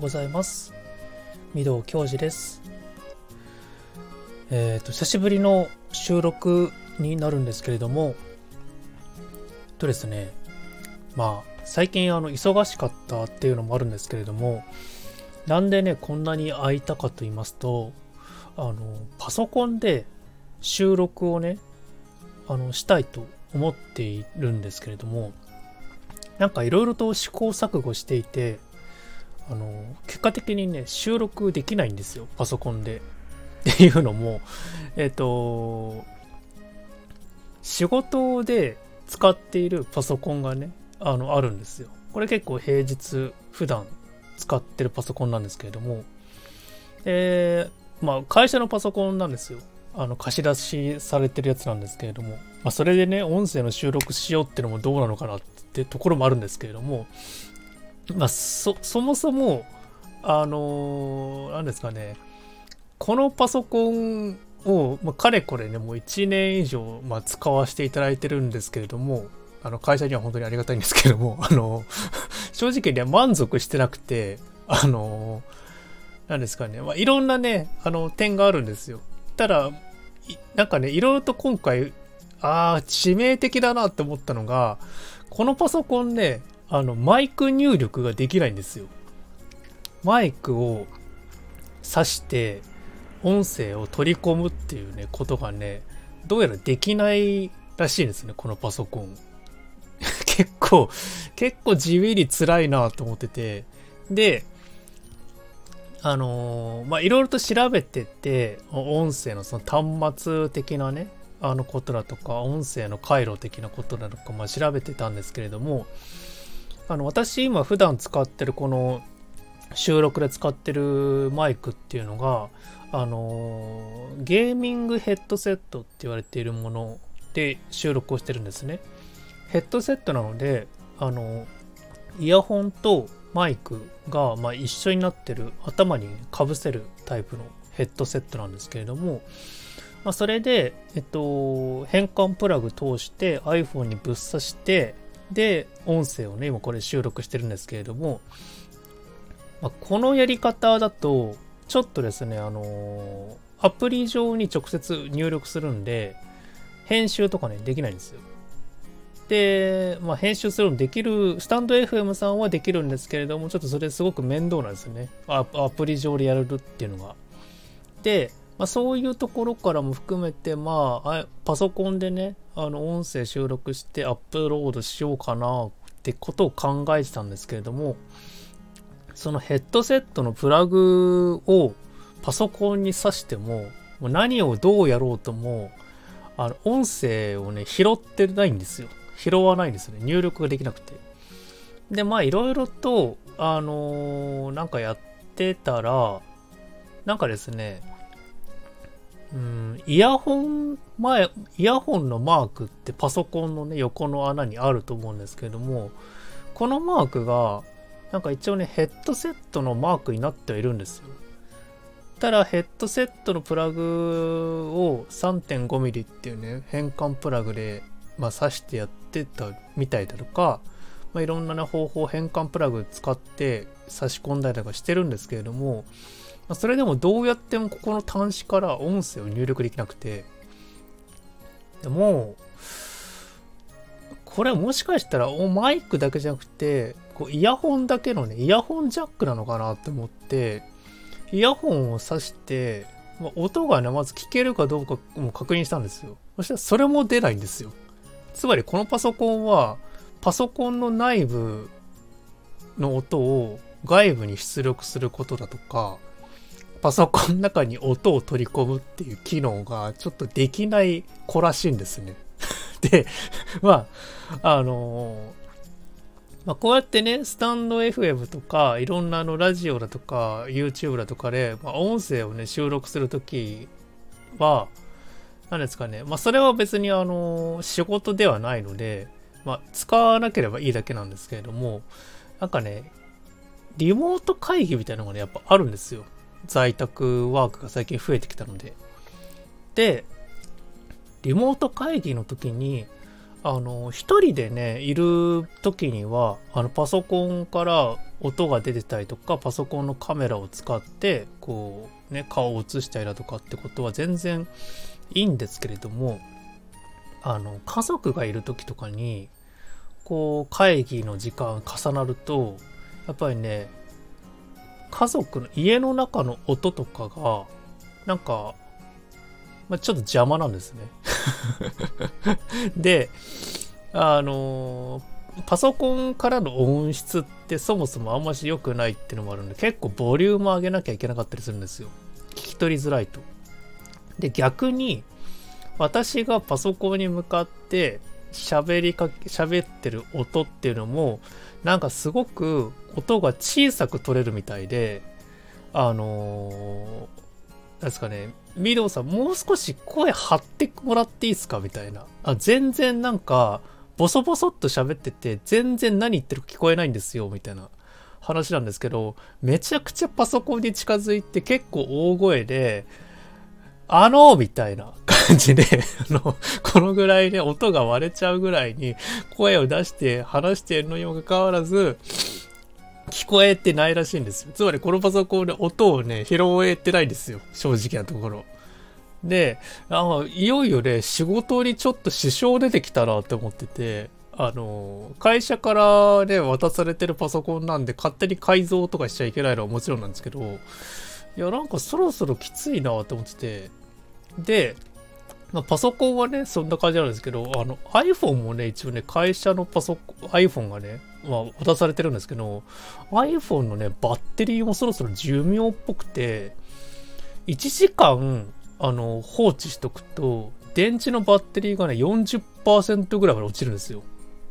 ございます。御堂教授です。えっ、ー、と久しぶりの収録になるんですけれどもとですねまあ最近あの忙しかったっていうのもあるんですけれどもなんでねこんなに空いたかと言いますとあのパソコンで収録をねあのしたいと思っているんですけれどもなんかいろいろと試行錯誤していてあの結果的にね収録できないんですよパソコンで。っていうのもえっ、と仕事で使っているパソコンがねあのあるんですよ。これ結構平日普段使ってるパソコンなんですけれどもえー、まあ会社のパソコンなんですよ。あの貸し出しされてるやつなんですけれども、まあ、それでね音声の収録しようっていうのもどうなのかなってところもあるんですけれども、まあ、そもそもあの何ですかね。このパソコンを、まあ、かれこれねもう1年以上、まあ、使わせていただいてるんですけれどもあの会社には本当にありがたいんですけれども あの正直には満足してなくてあの何ですかね、まあ、いろんなねあの点があるんですよ。たら、なんかね、いろいろと今回、ああ、致命的だなって思ったのが、このパソコンね、あの、マイク入力ができないんですよ。マイクを挿して、音声を取り込むっていうね、ことがね、どうやらできないらしいんですね、このパソコン。結構、結構地味に辛いなと思ってて。で、あのー、まあ、いろいろと調べてて、音声のその端末的なね、あのことだとか、音声の回路的なことだとか、まあ、調べてたんですけれども、あの、私今普段使ってるこの収録で使ってるマイクっていうのが、あの、ゲーミングヘッドセットって言われているもので収録をしてるんですね。ヘッドセットなので、あのイヤホンとマイクが、まあ、一緒になってる頭にかぶせるタイプのヘッドセットなんですけれども、まあ、それで、えっと、変換プラグ通して iPhone にぶっ刺してで音声をね今これ収録してるんですけれども、まあ、このやり方だとちょっとですねあのアプリ上に直接入力するんで編集とかねできないんですよで、まあ、編集するのできる、スタンド FM さんはできるんですけれども、ちょっとそれすごく面倒なんですよね。アプリ上でやるっていうのが。で、まあ、そういうところからも含めて、まあ、パソコンでね、あの、音声収録してアップロードしようかなってことを考えてたんですけれども、そのヘッドセットのプラグをパソコンに挿しても、もう何をどうやろうとも、あの、音声をね、拾ってないんですよ。拾わないんですね。入力ができなくて。で、まあ、いろいろと、あのー、なんかやってたら、なんかですね、うん、イヤホン前、イヤホンのマークってパソコンのね、横の穴にあると思うんですけれども、このマークが、なんか一応ね、ヘッドセットのマークになってはいるんですよ。ただ、ヘッドセットのプラグを 3.5mm っていうね、変換プラグでまあ、挿してやってたみたいだとか、まあ、いろんな、ね、方法変換プラグ使って差し込んだりとかしてるんですけれども、まあ、それでもどうやってもここの端子から音声を入力できなくて。でもこれもしかしたらマイクだけじゃなくてこうイヤホンだけのねイヤホンジャックなのかなって思ってイヤホンを挿してま音がねまず聞けるかどうかも確認したんですよ。そしたらそれも出ないんですよ。つまりこのパソコンはパソコンの内部の音を外部に出力することだとかパソコンの中に音を取り込むっていう機能がちょっとできない子らしいんですね。で、まあ、あの、まあ、こうやってね、スタンド FM とか、いろんなあのラジオだとか、YouTube だとかで、まあ、音声をね、収録するときは、何ですかね。まあ、それは別にあの、仕事ではないので、まあ、使わなければいいだけなんですけれども、なんかね、リモート会議みたいなのがね、やっぱあるんですよ。在宅ワークが最近増えてきたので。で、リモート会議の時に、あの、一人でね、いる時には、あの、パソコンから音が出てたりとか、パソコンのカメラを使って、こう、ね、顔を映したりだとかってことは全然いいんですけれども、あの、家族がいる時とかに、こう、会議の時間重なると、やっぱりね、家族の家の中の音とかが、なんか、まあ、ちょっと邪魔なんですね で、あのパソコンからの音質ってそもそもあんまし良くないっていうのもあるんで、結構ボリューム上げなきゃいけなかったりするんですよ。聞き取りづらいと。で、逆に、私がパソコンに向かって喋りかけ、喋ってる音っていうのも、なんかすごく音が小さく取れるみたいで、あのー、なんですかね、ミドさん、もう少し声張ってもらっていいですかみたいな。あ、全然なんか、ボソボソっと喋ってて、全然何言ってるか聞こえないんですよ、みたいな話なんですけど、めちゃくちゃパソコンに近づいて結構大声で、あのーみたいな感じで、あの、このぐらいね、音が割れちゃうぐらいに声を出して話しているのにもかかわらず、聞こえてないらしいんですよ。つまりこのパソコンで音をね、拾えてないんですよ。正直なところ。で、あのいよいよね、仕事にちょっと支障出てきたなって思ってて、あの、会社からね、渡されてるパソコンなんで勝手に改造とかしちゃいけないのはもちろんなんですけど、いや、なんかそろそろきついなって思ってて、で、まあ、パソコンはね、そんな感じなんですけど、あの iPhone もね、一応ね、会社のパソコン、iPhone がね、まあ、渡されてるんですけど、iPhone のね、バッテリーもそろそろ寿命っぽくて、1時間、あの、放置しとくと、電池のバッテリーがね、40%ぐらいまで落ちるんですよ。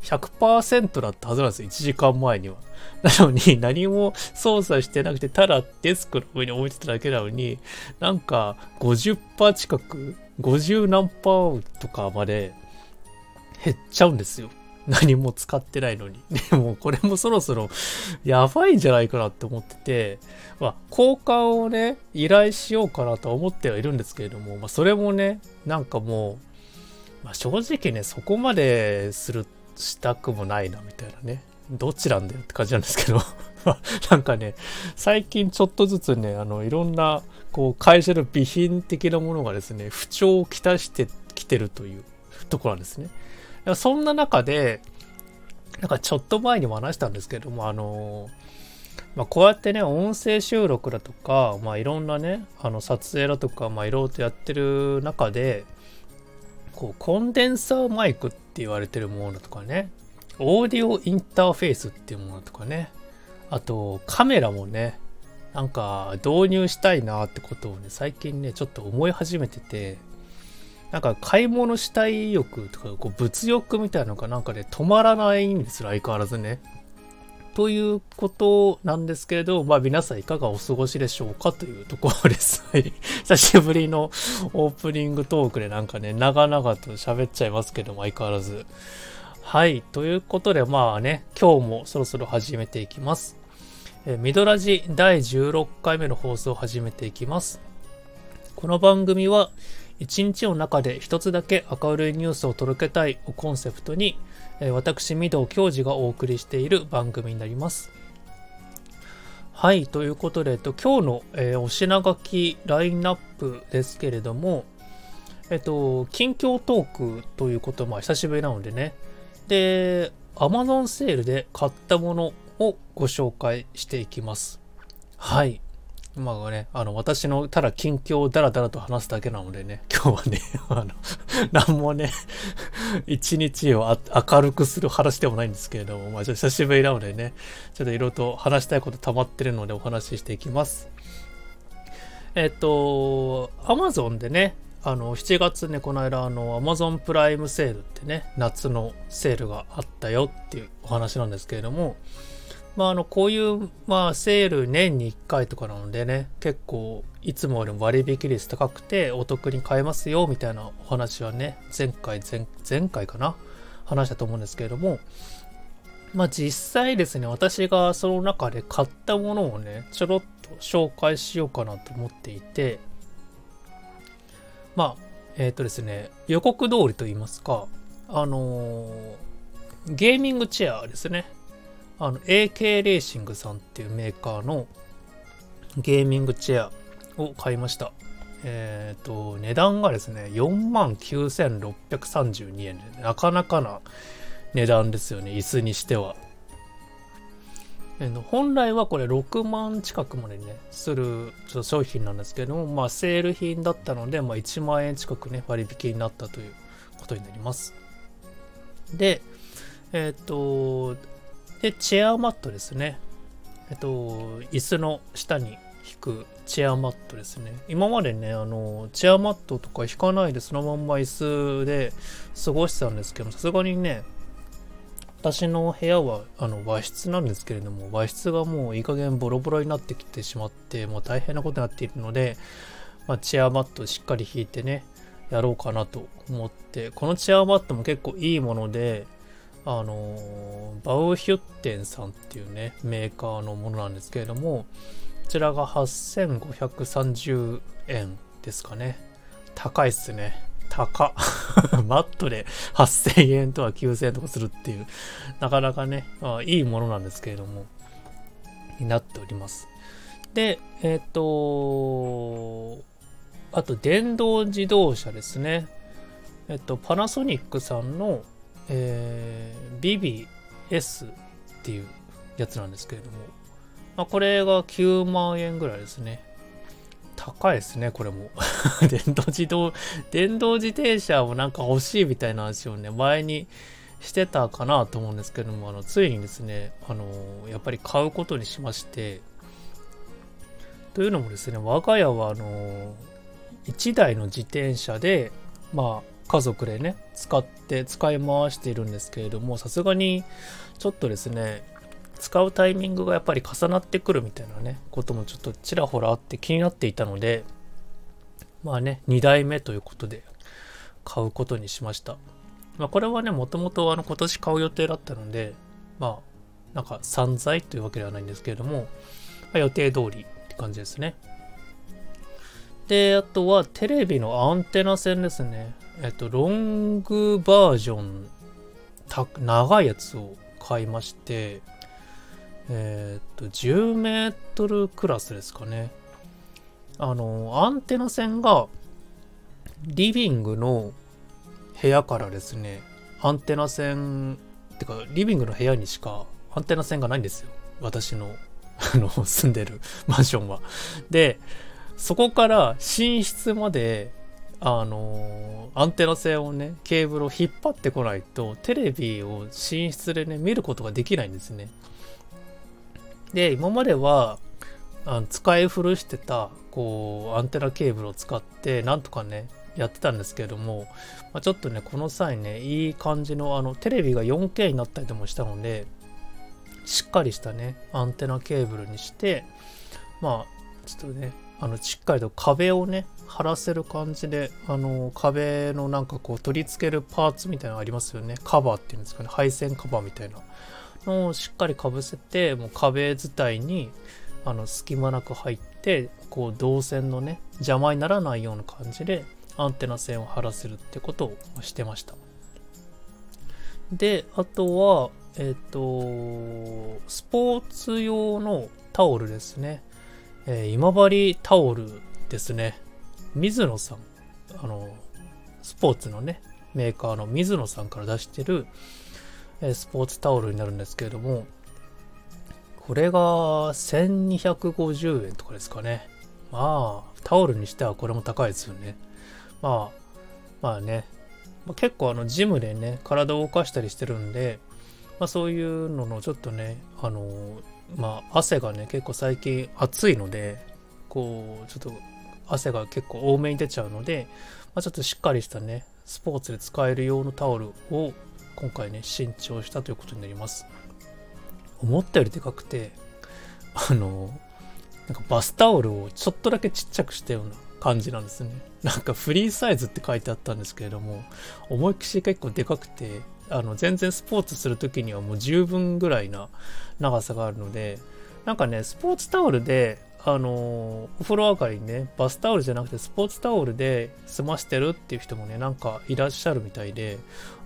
100%だったはずなんですよ、1時間前には。なのに、何も操作してなくて、ただデスクの上に置いてただけなのに、なんか50%近く、50何パーとかまで減っちゃうんですよ。何も使ってないのに。でもこれもそろそろやばいんじゃないかなって思ってて、まあ交換をね、依頼しようかなとは思ってはいるんですけれども、まあそれもね、なんかもう、まあ正直ね、そこまでする、したくもないなみたいなね。どっちなんだよって感じなんですけど なんかね、最近ちょっとずつね、あの、いろんな、こう、会社の備品的なものがですね、不調をきたしてきてるというところなんですね。そんな中で、なんかちょっと前にも話したんですけども、あのまあ、こうやってね、音声収録だとか、まあ、いろんなね、あの撮影だとか、まあ、いろいろとやってる中で、こう、コンデンサーマイクって言われてるものとかね、オーディオインターフェースっていうものとかね、あと、カメラもね、なんか導入したいなってことをね、最近ね、ちょっと思い始めてて、なんか買い物したい欲とか、こう物欲みたいなのがなんかね、止まらないんですよ、相変わらずね。ということなんですけれど、まあ皆さんいかがお過ごしでしょうかというところです。はい。久しぶりのオープニングトークでなんかね、長々と喋っちゃいますけども、相変わらず。はい。ということで、まあね、今日もそろそろ始めていきます。えミドラジ第16回目の放送を始めていきます。この番組は、一日の中で一つだけ明るいニュースを届けたいをコンセプトに、私、御堂教授がお送りしている番組になります。はい、ということで、えっと、今日の、えー、お品書きラインナップですけれども、えっと、近況トークということまあ久しぶりなのでね。で、Amazon セールで買ったものをご紹介していきます。はい。まあね、あの、私のただ近況をダラダラと話すだけなのでね、今日はね、あの、なんもね、一日を明るくする話でもないんですけれども、まあ、久しぶりなのでね、ちょっといろいろと話したいこと溜まってるのでお話ししていきます。えっと、アマゾンでね、あの、7月ね、この間、あの、アマゾンプライムセールってね、夏のセールがあったよっていうお話なんですけれども、まあ、あの、こういう、まあ、セール年に1回とかなのでね、結構、いつもよりも割引率高くてお得に買えますよ、みたいなお話はね、前回、前、前回かな話したと思うんですけれども、まあ実際ですね、私がその中で買ったものをね、ちょろっと紹介しようかなと思っていて、まあ、えっ、ー、とですね、予告通りと言いますか、あのー、ゲーミングチェアですね。あの、AK レーシングさんっていうメーカーのゲーミングチェアを買いました。えっ、ー、と、値段がですね、49,632円で、なかなかな値段ですよね、椅子にしては。本来はこれ6万近くまでね、するちょっと商品なんですけども、まあセール品だったので、まあ1万円近くね、割引になったということになります。で、えっ、ー、と、で、チェアマットですね。えっ、と、椅子の下に引くチェアマットですね。今までね、あの、チェアマットとか引かないでそのまんま椅子で過ごしてたんですけど、さすがにね、私の部屋はあの和室なんですけれども、和室がもういい加減ボロボロになってきてしまって、もう大変なことになっているので、まあ、チェアマットしっかり引いてね、やろうかなと思って、このチェアマットも結構いいもので、あのバウヒュッテンさんっていうね、メーカーのものなんですけれども、こちらが8530円ですかね。高いっすね。高。マットで8000円とか9000円とかするっていう、なかなかね、まあ、いいものなんですけれども、になっております。で、えっ、ー、と、あと電動自動車ですね。えっと、パナソニックさんの、えー、BBS っていうやつなんですけれども、まあ、これが9万円ぐらいですね。高いですね、これも。電動自動、電動自転車をなんか欲しいみたいな話をね、前にしてたかなと思うんですけども、あの、ついにですね、あの、やっぱり買うことにしまして、というのもですね、我が家はあの、1台の自転車で、まあ、家族でね、使って、使い回しているんですけれども、さすがに、ちょっとですね、使うタイミングがやっぱり重なってくるみたいなね、こともちょっとちらほらあって気になっていたので、まあね、2代目ということで買うことにしました。まあこれはね、もともとあの今年買う予定だったので、まあ、なんか散財というわけではないんですけれども、まあ、予定通りって感じですね。で、あとはテレビのアンテナ線ですね。えっと、ロングバージョン、長いやつを買いまして、えー、っと、10メートルクラスですかね。あの、アンテナ線が、リビングの部屋からですね、アンテナ線、ってか、リビングの部屋にしかアンテナ線がないんですよ。私の、あの、住んでるマンションは。で、そこから寝室まで、あのアンテナ線をね、ケーブルを引っ張ってこないと、テレビを寝室でね、見ることができないんですね。で、今までは、あの使い古してた、こう、アンテナケーブルを使って、なんとかね、やってたんですけれども、まあ、ちょっとね、この際ね、いい感じの、あの、テレビが 4K になったりでもしたので、しっかりしたね、アンテナケーブルにして、まあ、ちょっとね、あの、しっかりと壁をね、張らせる感じで、あの、壁のなんかこう、取り付けるパーツみたいなのありますよね。カバーっていうんですかね、配線カバーみたいな。のをしっかりかぶせてもう壁伝いにあの隙間なく入ってこう導線のね邪魔にならないような感じでアンテナ線を張らせるってことをしてましたであとはえっ、ー、とスポーツ用のタオルですね、えー、今治タオルですね水野さんあのスポーツのねメーカーの水野さんから出してるえスポーツタオルになるんですけれども、これが1250円とかですかね。まあ、タオルにしてはこれも高いですよね。まあ、まあね、まあ、結構あのジムでね、体を動かしたりしてるんで、まあそういうののちょっとね、あの、まあ汗がね、結構最近暑いので、こう、ちょっと汗が結構多めに出ちゃうので、まあ、ちょっとしっかりしたね、スポーツで使える用のタオルを今回ね、新調したということになります。思ったよりでかくて、あの、なんかバスタオルをちょっとだけちっちゃくしたような感じなんですね。なんかフリーサイズって書いてあったんですけれども、思いっきし結構でかくて、あの、全然スポーツする時にはもう十分ぐらいな長さがあるので、なんかね、スポーツタオルで、あのお風呂上がりにねバスタオルじゃなくてスポーツタオルで済ましてるっていう人もねなんかいらっしゃるみたいで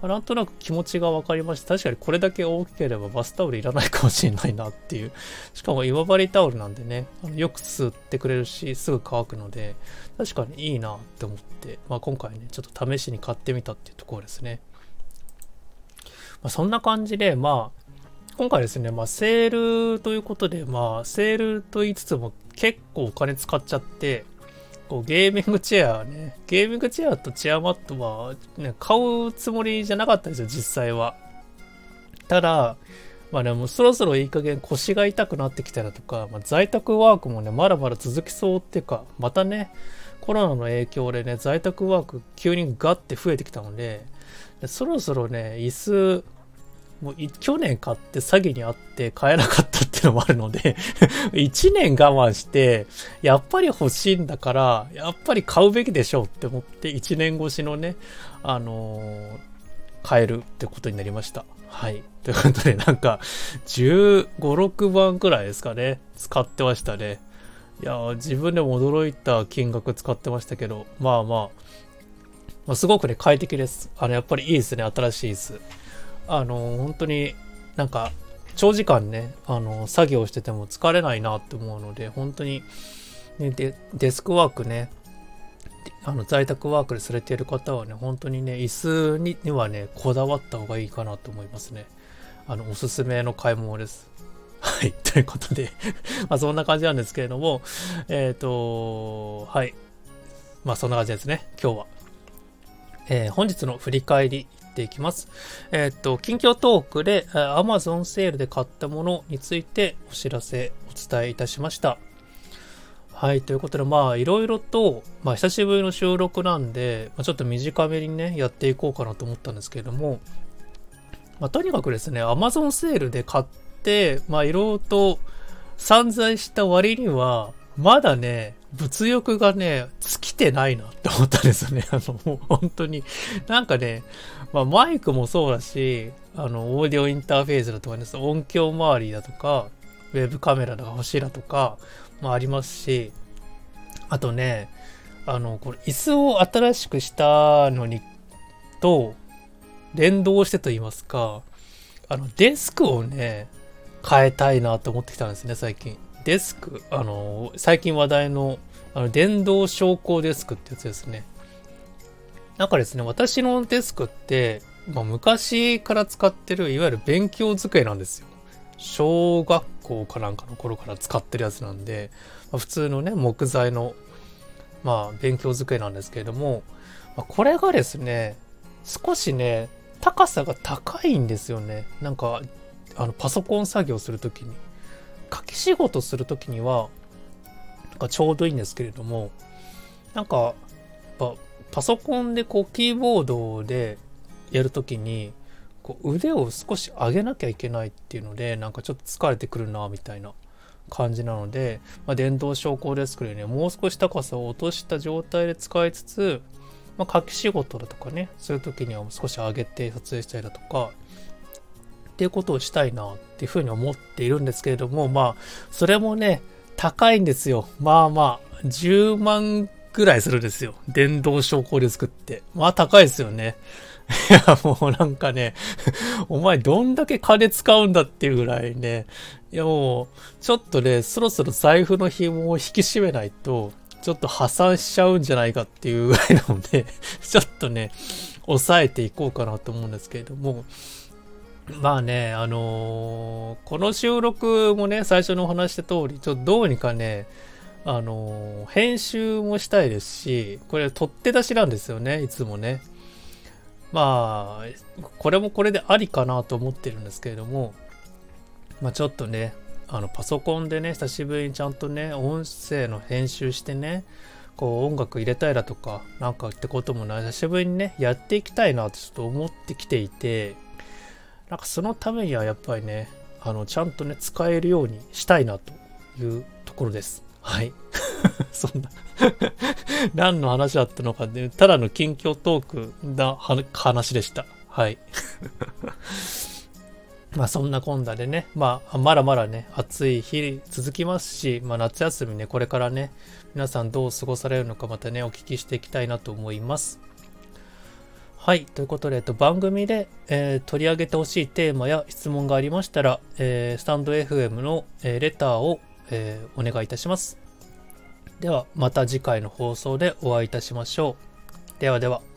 なんとなく気持ちが分かりました。確かにこれだけ大きければバスタオルいらないかもしれないなっていう。しかも今治タオルなんでねあのよく吸ってくれるしすぐ乾くので確かにいいなって思って、まあ、今回ねちょっと試しに買ってみたっていうところですね、まあ、そんな感じでまあ今回ですね、まあ、セールということで、まあ、セールと言いつつも結構お金使っちゃって、こうゲーミングチェアね、ゲーミングチェアとチェアマットは、ね、買うつもりじゃなかったですよ、実際は。ただ、まあね、もうそろそろいい加減腰が痛くなってきたらとか、まあ、在宅ワークもね、まだまだ続きそうっていうか、またね、コロナの影響でね、在宅ワーク急にガッて増えてきたので、そろそろね、椅子、もう去年買って詐欺にあって買えなかったっていうのもあるので 1年我慢して、やっぱり欲しいんだから、やっぱり買うべきでしょうって思って1年越しのね、あのー、買えるってことになりました。はい。ということで、なんか、15、6万くらいですかね。使ってましたね。いや自分でも驚いた金額使ってましたけど、まあまあ、まあ、すごくね、快適です。あの、やっぱりいいですね、新しい椅子。あの、本当になんか、長時間ね、あの、作業してても疲れないなって思うので、本当に、ね、デデスクワークね、あの在宅ワークでされている方はね、本当にね、椅子ににはね、こだわった方がいいかなと思いますね。あの、おすすめの買い物です。はい。ということで まあそんな感じなんですけれども、えっ、ー、と、はい。まあそんな感じですね、今日は。えー、本日の振り返りっていきます。えっ、と、近況トークで Amazon セールで買ったものについてお知らせ、お伝えいたしました。はい、ということで、まあ、いろいろと、まあ、久しぶりの収録なんで、まあ、ちょっと短めにね、やっていこうかなと思ったんですけれども、まあ、とにかくですね、Amazon セールで買って、まあ、いろいろと散財した割には、まだね、物欲がね、尽きてないなって思ったんですよね。あの、もう本当に。なんかね、まあマイクもそうだし、あの、オーディオインターフェースだとかね、音響周りだとか、ウェブカメラが欲しいだとか、まあありますし、あとね、あの、これ椅子を新しくしたのに、と、連動してと言いますか、あの、デスクをね、変えたいなと思ってきたんですね、最近。デスク、あの、最近話題の、あの、電動昇降デスクってやつですね。なんかですね、私のデスクって、まあ、昔から使ってる、いわゆる勉強机なんですよ。小学校かなんかの頃から使ってるやつなんで、まあ、普通のね、木材の、まあ、勉強机なんですけれども、まあ、これがですね、少しね、高さが高いんですよね。なんか、あの、パソコン作業するときに。書き仕事する時には、なんかちょうどいいんですけれども、なんか、パソコンでこうキーボードでやるときに、こう腕を少し上げなきゃいけないっていうので、なんかちょっと疲れてくるな、みたいな感じなので、まあ、電動昇降デスクでね、もう少し高さを落とした状態で使いつつ、まあ、書き仕事だとかね、そういう時には少し上げて撮影したりだとか、っていうことをしたいなっていうふうに思っているんですけれども、まあ、それもね、高いんですよ。まあまあ、10万ぐらいするんですよ。電動昇降で作って。まあ高いですよね。いや、もうなんかね、お前どんだけ金使うんだっていうぐらいね、いやもう、ちょっとね、そろそろ財布の紐を引き締めないと、ちょっと破産しちゃうんじゃないかっていうぐらいなので、ちょっとね、抑えていこうかなと思うんですけれども、まあね、あのー、この収録もね、最初にお話した通り、ちょっとどうにかね、あのー、編集もしたいですし、これ取って出しなんですよね、いつもね。まあ、これもこれでありかなと思ってるんですけれども、まあちょっとね、あの、パソコンでね、久しぶりにちゃんとね、音声の編集してね、こう音楽入れたいだとか、なんかってこともない、久しぶりにね、やっていきたいなとちょっと思ってきていて、なんかそのためにはやっぱりね、あの、ちゃんとね、使えるようにしたいなというところです。はい。そんな 何の話だったのかね、ただの近況トークな話でした。はい。まあそんなこんなでね、まあまだまだね、暑い日続きますし、まあ夏休みね、これからね、皆さんどう過ごされるのかまたね、お聞きしていきたいなと思います。はい。ということで、えっと、番組で、えー、取り上げてほしいテーマや質問がありましたら、えー、スタンド FM の、えー、レターを、えお願いいたします。では、また次回の放送でお会いいたしましょう。ではでは。